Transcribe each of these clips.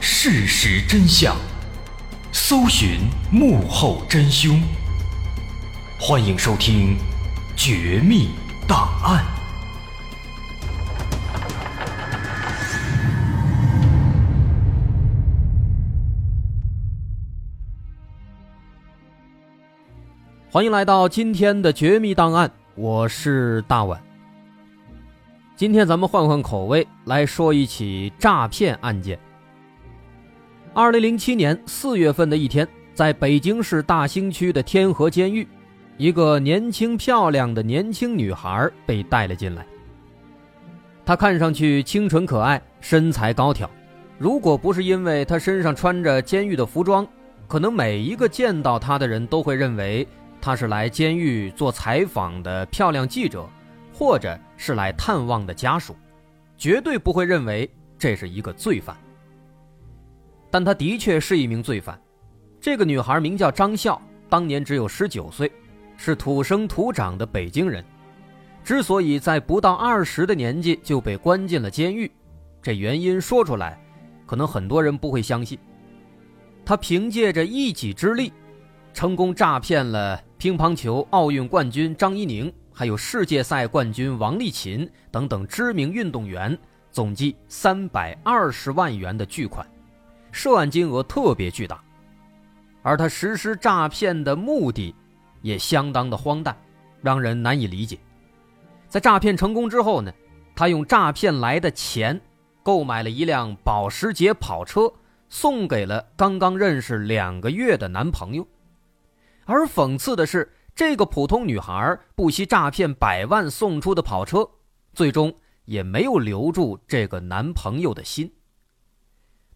事实真相，搜寻幕后真凶。欢迎收听《绝密档案》，欢迎来到今天的《绝密档案》，我是大碗。今天咱们换换口味来说一起诈骗案件。二零零七年四月份的一天，在北京市大兴区的天河监狱，一个年轻漂亮的年轻女孩被带了进来。她看上去清纯可爱，身材高挑。如果不是因为她身上穿着监狱的服装，可能每一个见到她的人都会认为她是来监狱做采访的漂亮记者。或者是来探望的家属，绝对不会认为这是一个罪犯。但他的确是一名罪犯。这个女孩名叫张笑，当年只有十九岁，是土生土长的北京人。之所以在不到二十的年纪就被关进了监狱，这原因说出来，可能很多人不会相信。他凭借着一己之力，成功诈骗了乒乓球奥运冠军张怡宁。还有世界赛冠军王励勤等等知名运动员，总计三百二十万元的巨款，涉案金额特别巨大，而他实施诈骗的目的也相当的荒诞，让人难以理解。在诈骗成功之后呢，他用诈骗来的钱购买了一辆保时捷跑车，送给了刚刚认识两个月的男朋友，而讽刺的是。这个普通女孩不惜诈骗百万送出的跑车，最终也没有留住这个男朋友的心。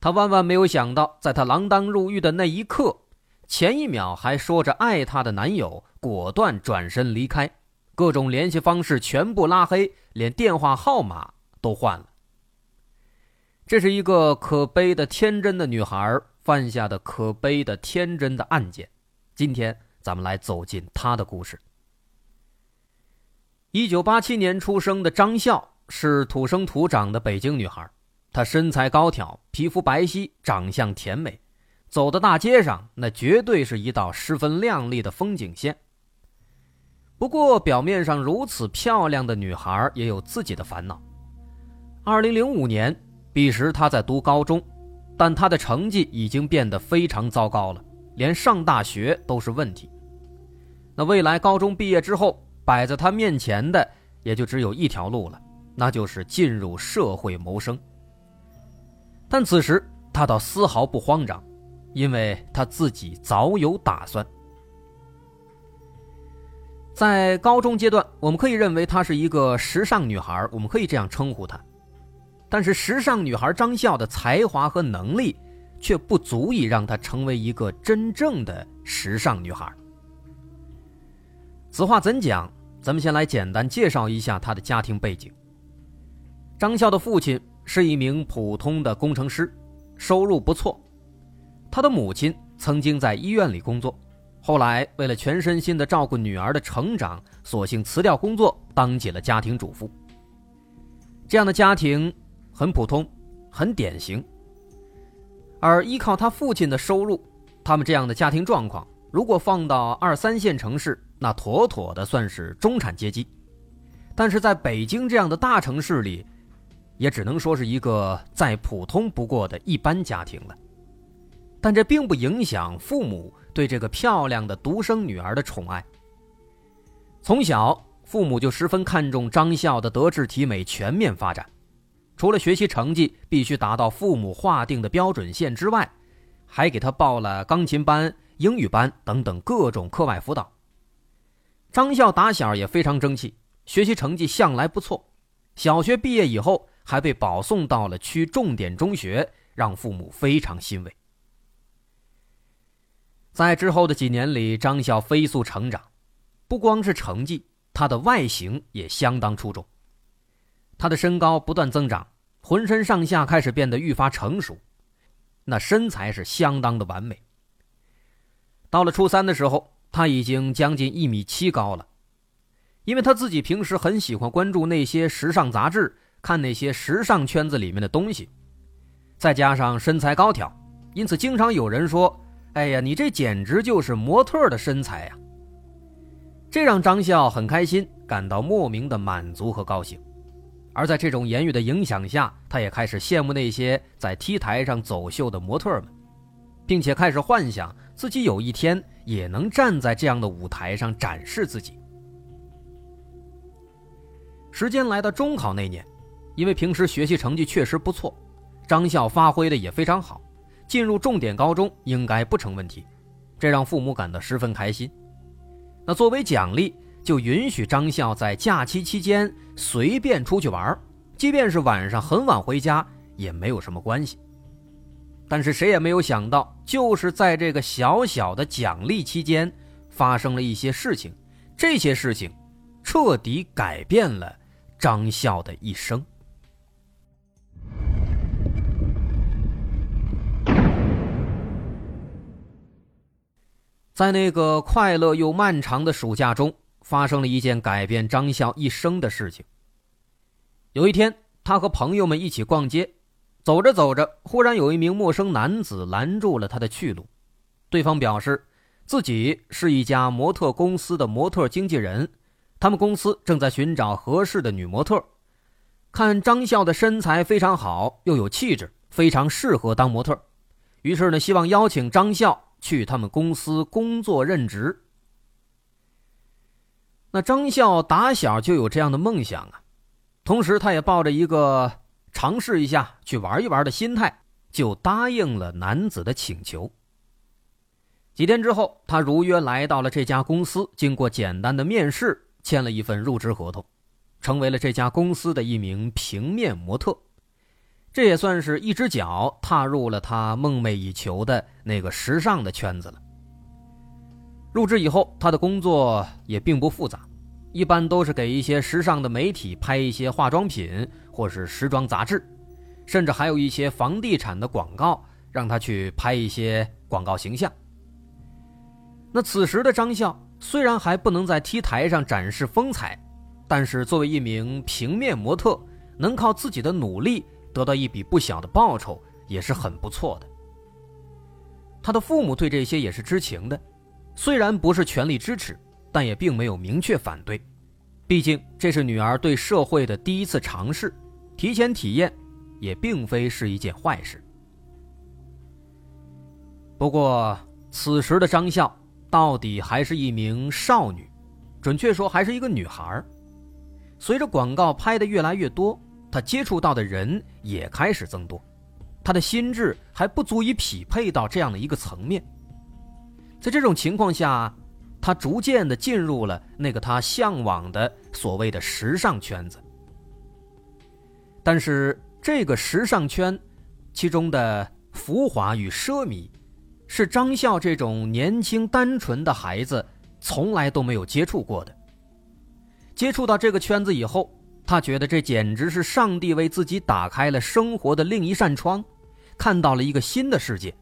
她万万没有想到，在她锒铛入狱的那一刻，前一秒还说着爱她的男友果断转身离开，各种联系方式全部拉黑，连电话号码都换了。这是一个可悲的天真的女孩犯下的可悲的天真的案件。今天。咱们来走进她的故事。一九八七年出生的张笑是土生土长的北京女孩，她身材高挑，皮肤白皙，长相甜美，走到大街上，那绝对是一道十分亮丽的风景线。不过，表面上如此漂亮的女孩也有自己的烦恼。二零零五年，彼时她在读高中，但她的成绩已经变得非常糟糕了，连上大学都是问题。那未来高中毕业之后，摆在她面前的也就只有一条路了，那就是进入社会谋生。但此时他倒丝毫不慌张，因为他自己早有打算。在高中阶段，我们可以认为她是一个时尚女孩，我们可以这样称呼她。但是，时尚女孩张笑的才华和能力，却不足以让她成为一个真正的时尚女孩。此话怎讲？咱们先来简单介绍一下她的家庭背景。张笑的父亲是一名普通的工程师，收入不错。他的母亲曾经在医院里工作，后来为了全身心的照顾女儿的成长，索性辞掉工作，当起了家庭主妇。这样的家庭很普通，很典型。而依靠他父亲的收入，他们这样的家庭状况，如果放到二三线城市，那妥妥的算是中产阶级，但是在北京这样的大城市里，也只能说是一个再普通不过的一般家庭了。但这并不影响父母对这个漂亮的独生女儿的宠爱。从小，父母就十分看重张笑的德智体美全面发展，除了学习成绩必须达到父母划定的标准线之外，还给他报了钢琴班、英语班等等各种课外辅导。张笑打小也非常争气，学习成绩向来不错。小学毕业以后，还被保送到了区重点中学，让父母非常欣慰。在之后的几年里，张笑飞速成长，不光是成绩，他的外形也相当出众。他的身高不断增长，浑身上下开始变得愈发成熟，那身材是相当的完美。到了初三的时候。他已经将近一米七高了，因为他自己平时很喜欢关注那些时尚杂志，看那些时尚圈子里面的东西。再加上身材高挑，因此经常有人说：“哎呀，你这简直就是模特的身材呀！”这让张笑很开心，感到莫名的满足和高兴。而在这种言语的影响下，他也开始羡慕那些在 T 台上走秀的模特们，并且开始幻想自己有一天也能站在这样的舞台上展示自己。时间来到中考那年，因为平时学习成绩确实不错，张笑发挥的也非常好，进入重点高中应该不成问题，这让父母感到十分开心。那作为奖励。就允许张笑在假期期间随便出去玩，即便是晚上很晚回家也没有什么关系。但是谁也没有想到，就是在这个小小的奖励期间，发生了一些事情，这些事情彻底改变了张笑的一生。在那个快乐又漫长的暑假中。发生了一件改变张笑一生的事情。有一天，他和朋友们一起逛街，走着走着，忽然有一名陌生男子拦住了他的去路。对方表示，自己是一家模特公司的模特经纪人，他们公司正在寻找合适的女模特。看张笑的身材非常好，又有气质，非常适合当模特。于是呢，希望邀请张笑去他们公司工作任职。那张笑打小就有这样的梦想啊，同时他也抱着一个尝试一下去玩一玩的心态，就答应了男子的请求。几天之后，他如约来到了这家公司，经过简单的面试，签了一份入职合同，成为了这家公司的一名平面模特。这也算是一只脚踏入了他梦寐以求的那个时尚的圈子了。入职以后，他的工作也并不复杂，一般都是给一些时尚的媒体拍一些化妆品或是时装杂志，甚至还有一些房地产的广告，让他去拍一些广告形象。那此时的张笑虽然还不能在 T 台上展示风采，但是作为一名平面模特，能靠自己的努力得到一笔不小的报酬，也是很不错的。他的父母对这些也是知情的。虽然不是全力支持，但也并没有明确反对。毕竟这是女儿对社会的第一次尝试，提前体验也并非是一件坏事。不过，此时的张笑到底还是一名少女，准确说还是一个女孩。随着广告拍的越来越多，他接触到的人也开始增多，他的心智还不足以匹配到这样的一个层面。在这种情况下，他逐渐的进入了那个他向往的所谓的时尚圈子。但是，这个时尚圈，其中的浮华与奢靡，是张笑这种年轻单纯的孩子从来都没有接触过的。接触到这个圈子以后，他觉得这简直是上帝为自己打开了生活的另一扇窗，看到了一个新的世界。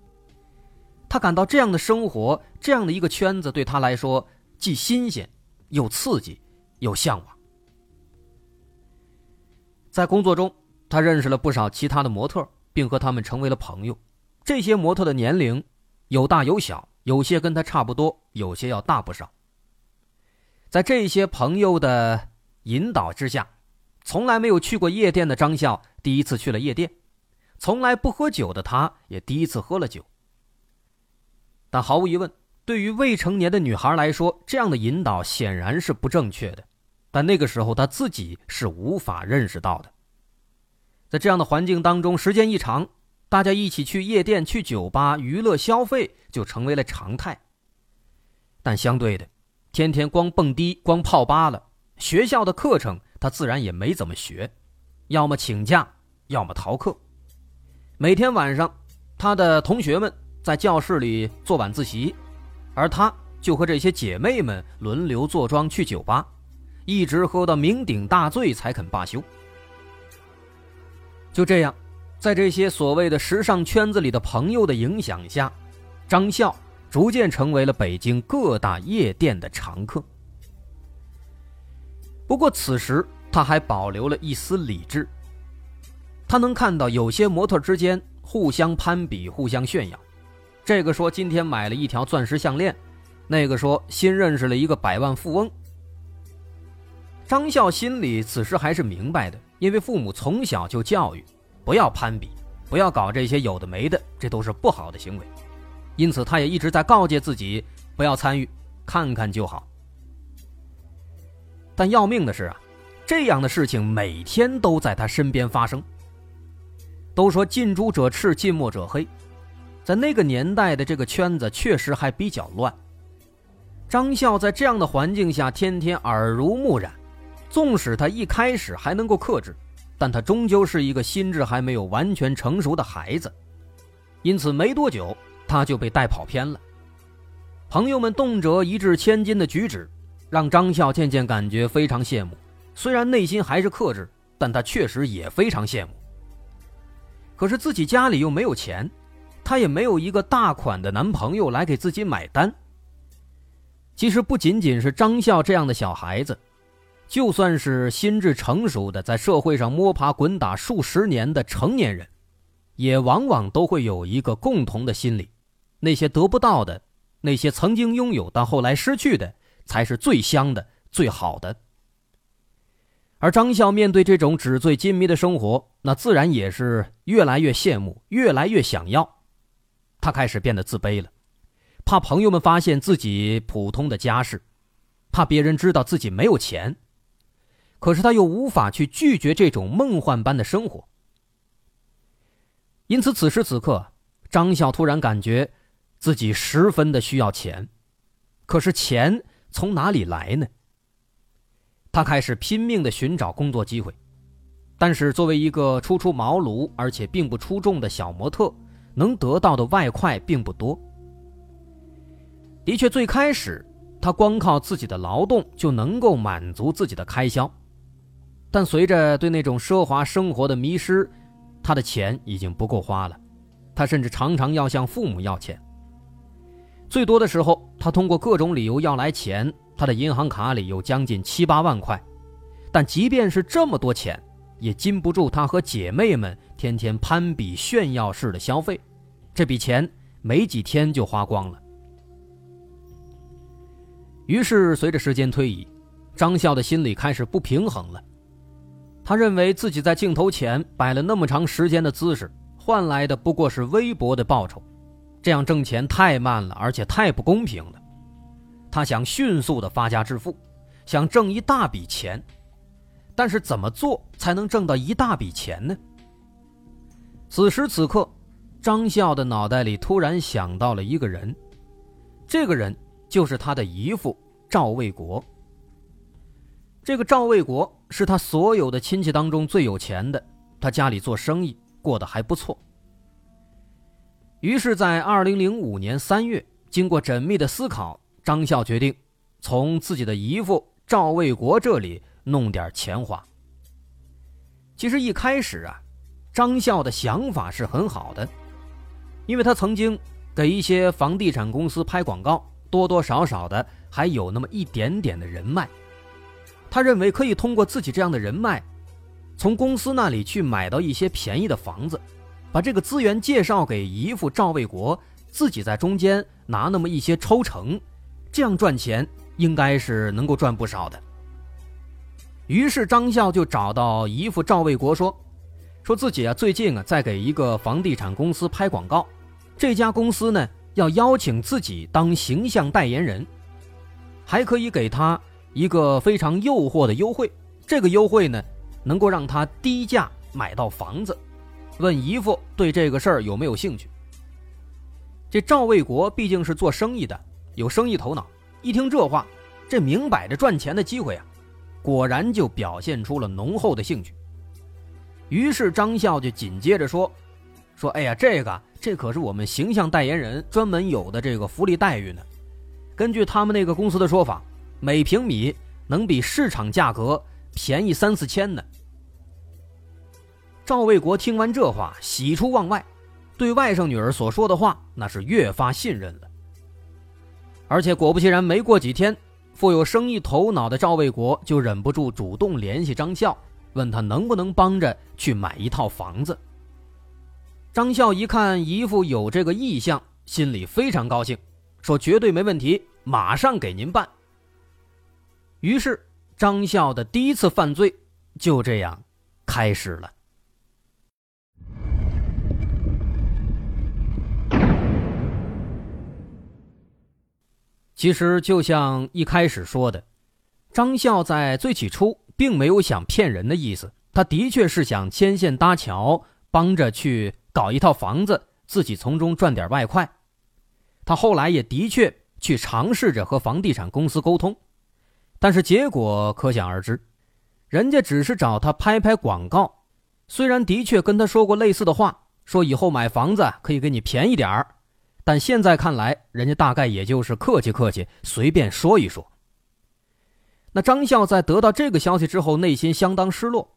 他感到这样的生活，这样的一个圈子对他来说既新鲜，又刺激，又向往。在工作中，他认识了不少其他的模特，并和他们成为了朋友。这些模特的年龄有大有小，有些跟他差不多，有些要大不少。在这些朋友的引导之下，从来没有去过夜店的张笑第一次去了夜店，从来不喝酒的他也第一次喝了酒。但毫无疑问，对于未成年的女孩来说，这样的引导显然是不正确的。但那个时候，她自己是无法认识到的。在这样的环境当中，时间一长，大家一起去夜店、去酒吧娱乐消费就成为了常态。但相对的，天天光蹦迪、光泡吧了，学校的课程他自然也没怎么学，要么请假，要么逃课。每天晚上，他的同学们。在教室里做晚自习，而他就和这些姐妹们轮流坐庄去酒吧，一直喝到酩酊大醉才肯罢休。就这样，在这些所谓的时尚圈子里的朋友的影响下，张笑逐渐成为了北京各大夜店的常客。不过此时他还保留了一丝理智，他能看到有些模特之间。互相攀比，互相炫耀。这个说今天买了一条钻石项链，那个说新认识了一个百万富翁。张笑心里此时还是明白的，因为父母从小就教育，不要攀比，不要搞这些有的没的，这都是不好的行为。因此，他也一直在告诫自己不要参与，看看就好。但要命的是啊，这样的事情每天都在他身边发生。都说近朱者赤，近墨者黑，在那个年代的这个圈子确实还比较乱。张笑在这样的环境下天天耳濡目染，纵使他一开始还能够克制，但他终究是一个心智还没有完全成熟的孩子，因此没多久他就被带跑偏了。朋友们动辄一掷千金的举止。让张笑渐渐感觉非常羡慕，虽然内心还是克制，但他确实也非常羡慕。可是自己家里又没有钱，他也没有一个大款的男朋友来给自己买单。其实不仅仅是张笑这样的小孩子，就算是心智成熟的，在社会上摸爬滚打数十年的成年人，也往往都会有一个共同的心理：那些得不到的，那些曾经拥有但后来失去的。才是最香的、最好的。而张笑面对这种纸醉金迷的生活，那自然也是越来越羡慕，越来越想要。他开始变得自卑了，怕朋友们发现自己普通的家世，怕别人知道自己没有钱。可是他又无法去拒绝这种梦幻般的生活。因此，此时此刻，张笑突然感觉自己十分的需要钱，可是钱。从哪里来呢？他开始拼命的寻找工作机会，但是作为一个初出茅庐而且并不出众的小模特，能得到的外快并不多。的确，最开始他光靠自己的劳动就能够满足自己的开销，但随着对那种奢华生活的迷失，他的钱已经不够花了，他甚至常常要向父母要钱。最多的时候，他通过各种理由要来钱，他的银行卡里有将近七八万块，但即便是这么多钱，也禁不住他和姐妹们天天攀比炫耀式的消费，这笔钱没几天就花光了。于是，随着时间推移，张笑的心里开始不平衡了。他认为自己在镜头前摆了那么长时间的姿势，换来的不过是微薄的报酬。这样挣钱太慢了，而且太不公平了。他想迅速的发家致富，想挣一大笔钱，但是怎么做才能挣到一大笔钱呢？此时此刻，张笑的脑袋里突然想到了一个人，这个人就是他的姨父赵卫国。这个赵卫国是他所有的亲戚当中最有钱的，他家里做生意过得还不错。于是，在二零零五年三月，经过缜密的思考，张笑决定从自己的姨父赵卫国这里弄点钱花。其实一开始啊，张笑的想法是很好的，因为他曾经给一些房地产公司拍广告，多多少少的还有那么一点点的人脉。他认为可以通过自己这样的人脉，从公司那里去买到一些便宜的房子。把这个资源介绍给姨父赵卫国，自己在中间拿那么一些抽成，这样赚钱应该是能够赚不少的。于是张笑就找到姨父赵卫国说：“说自己啊最近啊在给一个房地产公司拍广告，这家公司呢要邀请自己当形象代言人，还可以给他一个非常诱惑的优惠，这个优惠呢能够让他低价买到房子。”问姨父对这个事儿有没有兴趣？这赵卫国毕竟是做生意的，有生意头脑，一听这话，这明摆着赚钱的机会啊，果然就表现出了浓厚的兴趣。于是张笑就紧接着说：“说哎呀，这个这可是我们形象代言人专门有的这个福利待遇呢。根据他们那个公司的说法，每平米能比市场价格便宜三四千呢。”赵卫国听完这话，喜出望外，对外甥女儿所说的话那是越发信任了。而且果不其然，没过几天，富有生意头脑的赵卫国就忍不住主动联系张笑，问他能不能帮着去买一套房子。张笑一看姨父有这个意向，心里非常高兴，说绝对没问题，马上给您办。于是张笑的第一次犯罪就这样开始了。其实就像一开始说的，张笑在最起初并没有想骗人的意思，他的确是想牵线搭桥，帮着去搞一套房子，自己从中赚点外快。他后来也的确去尝试着和房地产公司沟通，但是结果可想而知，人家只是找他拍拍广告，虽然的确跟他说过类似的话，说以后买房子可以给你便宜点儿。但现在看来，人家大概也就是客气客气，随便说一说。那张笑在得到这个消息之后，内心相当失落。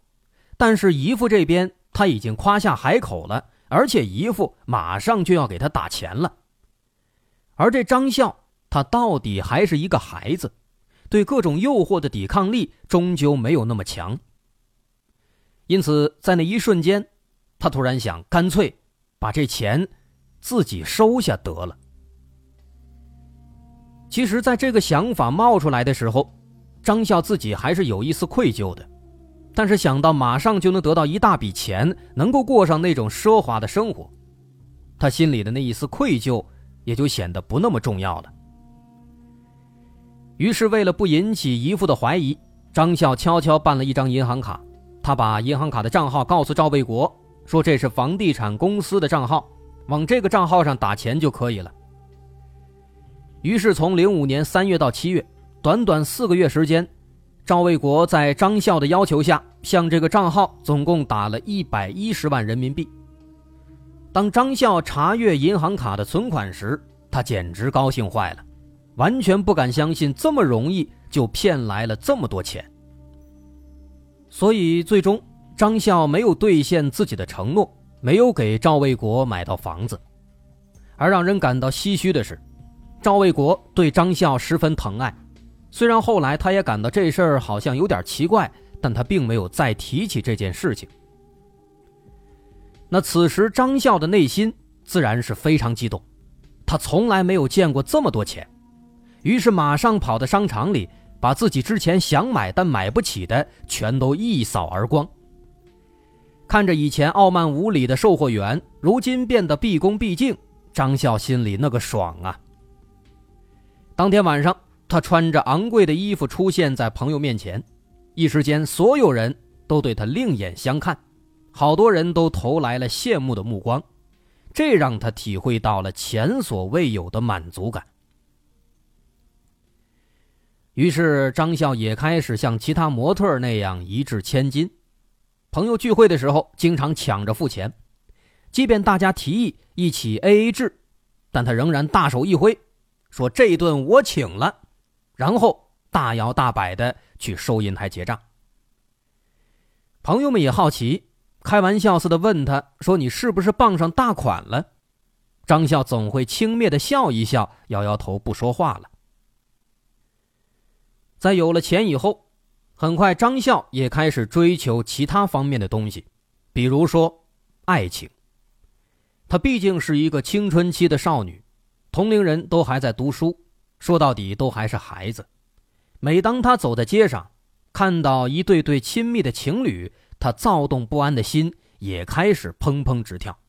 但是姨父这边他已经夸下海口了，而且姨父马上就要给他打钱了。而这张笑，他到底还是一个孩子，对各种诱惑的抵抗力终究没有那么强。因此，在那一瞬间，他突然想，干脆把这钱。自己收下得了。其实，在这个想法冒出来的时候，张笑自己还是有一丝愧疚的。但是想到马上就能得到一大笔钱，能够过上那种奢华的生活，他心里的那一丝愧疚也就显得不那么重要了。于是，为了不引起姨父的怀疑，张笑悄悄办了一张银行卡。他把银行卡的账号告诉赵卫国，说这是房地产公司的账号。往这个账号上打钱就可以了。于是，从零五年三月到七月，短短四个月时间，赵卫国在张笑的要求下，向这个账号总共打了一百一十万人民币。当张笑查阅银行卡的存款时，他简直高兴坏了，完全不敢相信这么容易就骗来了这么多钱。所以，最终张笑没有兑现自己的承诺。没有给赵卫国买到房子，而让人感到唏嘘的是，赵卫国对张笑十分疼爱。虽然后来他也感到这事儿好像有点奇怪，但他并没有再提起这件事情。那此时张笑的内心自然是非常激动，他从来没有见过这么多钱，于是马上跑到商场里，把自己之前想买但买不起的全都一扫而光。看着以前傲慢无礼的售货员，如今变得毕恭毕敬，张笑心里那个爽啊！当天晚上，他穿着昂贵的衣服出现在朋友面前，一时间，所有人都对他另眼相看，好多人都投来了羡慕的目光，这让他体会到了前所未有的满足感。于是，张笑也开始像其他模特那样一掷千金。朋友聚会的时候，经常抢着付钱，即便大家提议一起 A A 制，但他仍然大手一挥，说这一顿我请了，然后大摇大摆的去收银台结账。朋友们也好奇，开玩笑似的问他说：“你是不是傍上大款了？”张笑总会轻蔑的笑一笑，摇摇头不说话了。在有了钱以后。很快，张笑也开始追求其他方面的东西，比如说爱情。她毕竟是一个青春期的少女，同龄人都还在读书，说到底都还是孩子。每当她走在街上，看到一对对亲密的情侣，她躁动不安的心也开始砰砰直跳。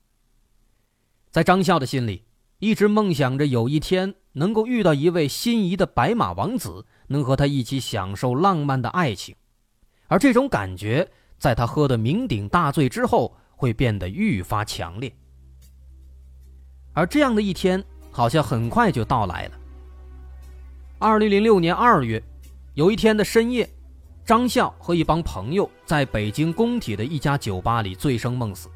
在张笑的心里，一直梦想着有一天能够遇到一位心仪的白马王子。能和他一起享受浪漫的爱情，而这种感觉在他喝得酩酊大醉之后会变得愈发强烈。而这样的一天好像很快就到来了。二零零六年二月，有一天的深夜，张笑和一帮朋友在北京工体的一家酒吧里醉生梦死。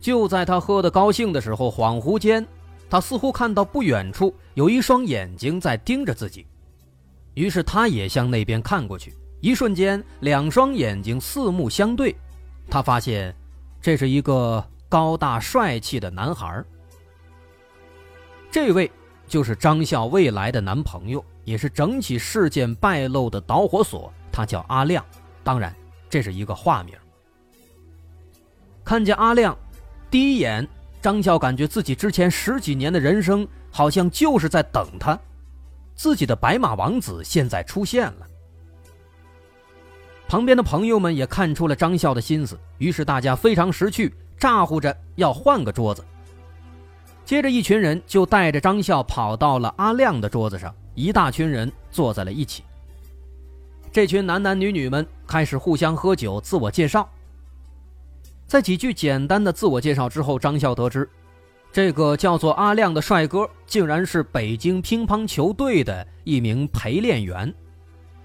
就在他喝得高兴的时候，恍惚间，他似乎看到不远处有一双眼睛在盯着自己。于是他也向那边看过去，一瞬间，两双眼睛四目相对，他发现，这是一个高大帅气的男孩。这位就是张笑未来的男朋友，也是整起事件败露的导火索。他叫阿亮，当然，这是一个化名。看见阿亮，第一眼，张笑感觉自己之前十几年的人生好像就是在等他，自己的白马王子现在出现了。旁边的朋友们也看出了张笑的心思，于是大家非常识趣，咋呼着要换个桌子。接着，一群人就带着张笑跑到了阿亮的桌子上，一大群人坐在了一起。这群男男女女们开始互相喝酒、自我介绍。在几句简单的自我介绍之后，张笑得知，这个叫做阿亮的帅哥竟然是北京乒乓球队的一名陪练员，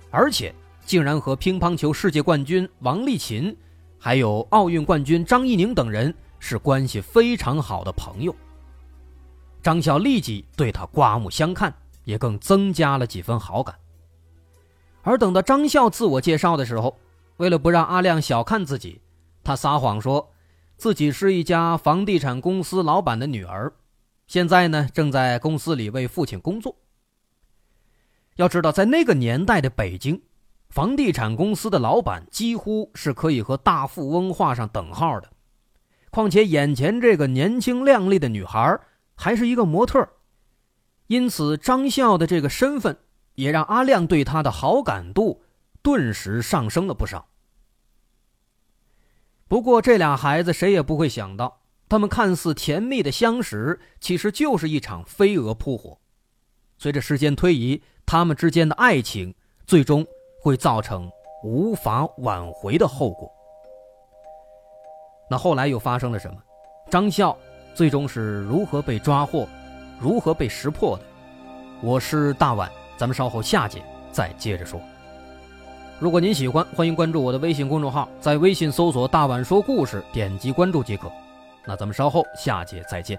而且。竟然和乒乓球世界冠军王励勤，还有奥运冠军张怡宁等人是关系非常好的朋友。张笑立即对他刮目相看，也更增加了几分好感。而等到张笑自我介绍的时候，为了不让阿亮小看自己，他撒谎说自己是一家房地产公司老板的女儿，现在呢正在公司里为父亲工作。要知道，在那个年代的北京。房地产公司的老板几乎是可以和大富翁画上等号的，况且眼前这个年轻靓丽的女孩还是一个模特，因此张笑的这个身份也让阿亮对她的好感度顿时上升了不少。不过这俩孩子谁也不会想到，他们看似甜蜜的相识，其实就是一场飞蛾扑火。随着时间推移，他们之间的爱情最终。会造成无法挽回的后果。那后来又发生了什么？张笑最终是如何被抓获，如何被识破的？我是大碗，咱们稍后下节再接着说。如果您喜欢，欢迎关注我的微信公众号，在微信搜索“大碗说故事”，点击关注即可。那咱们稍后下节再见。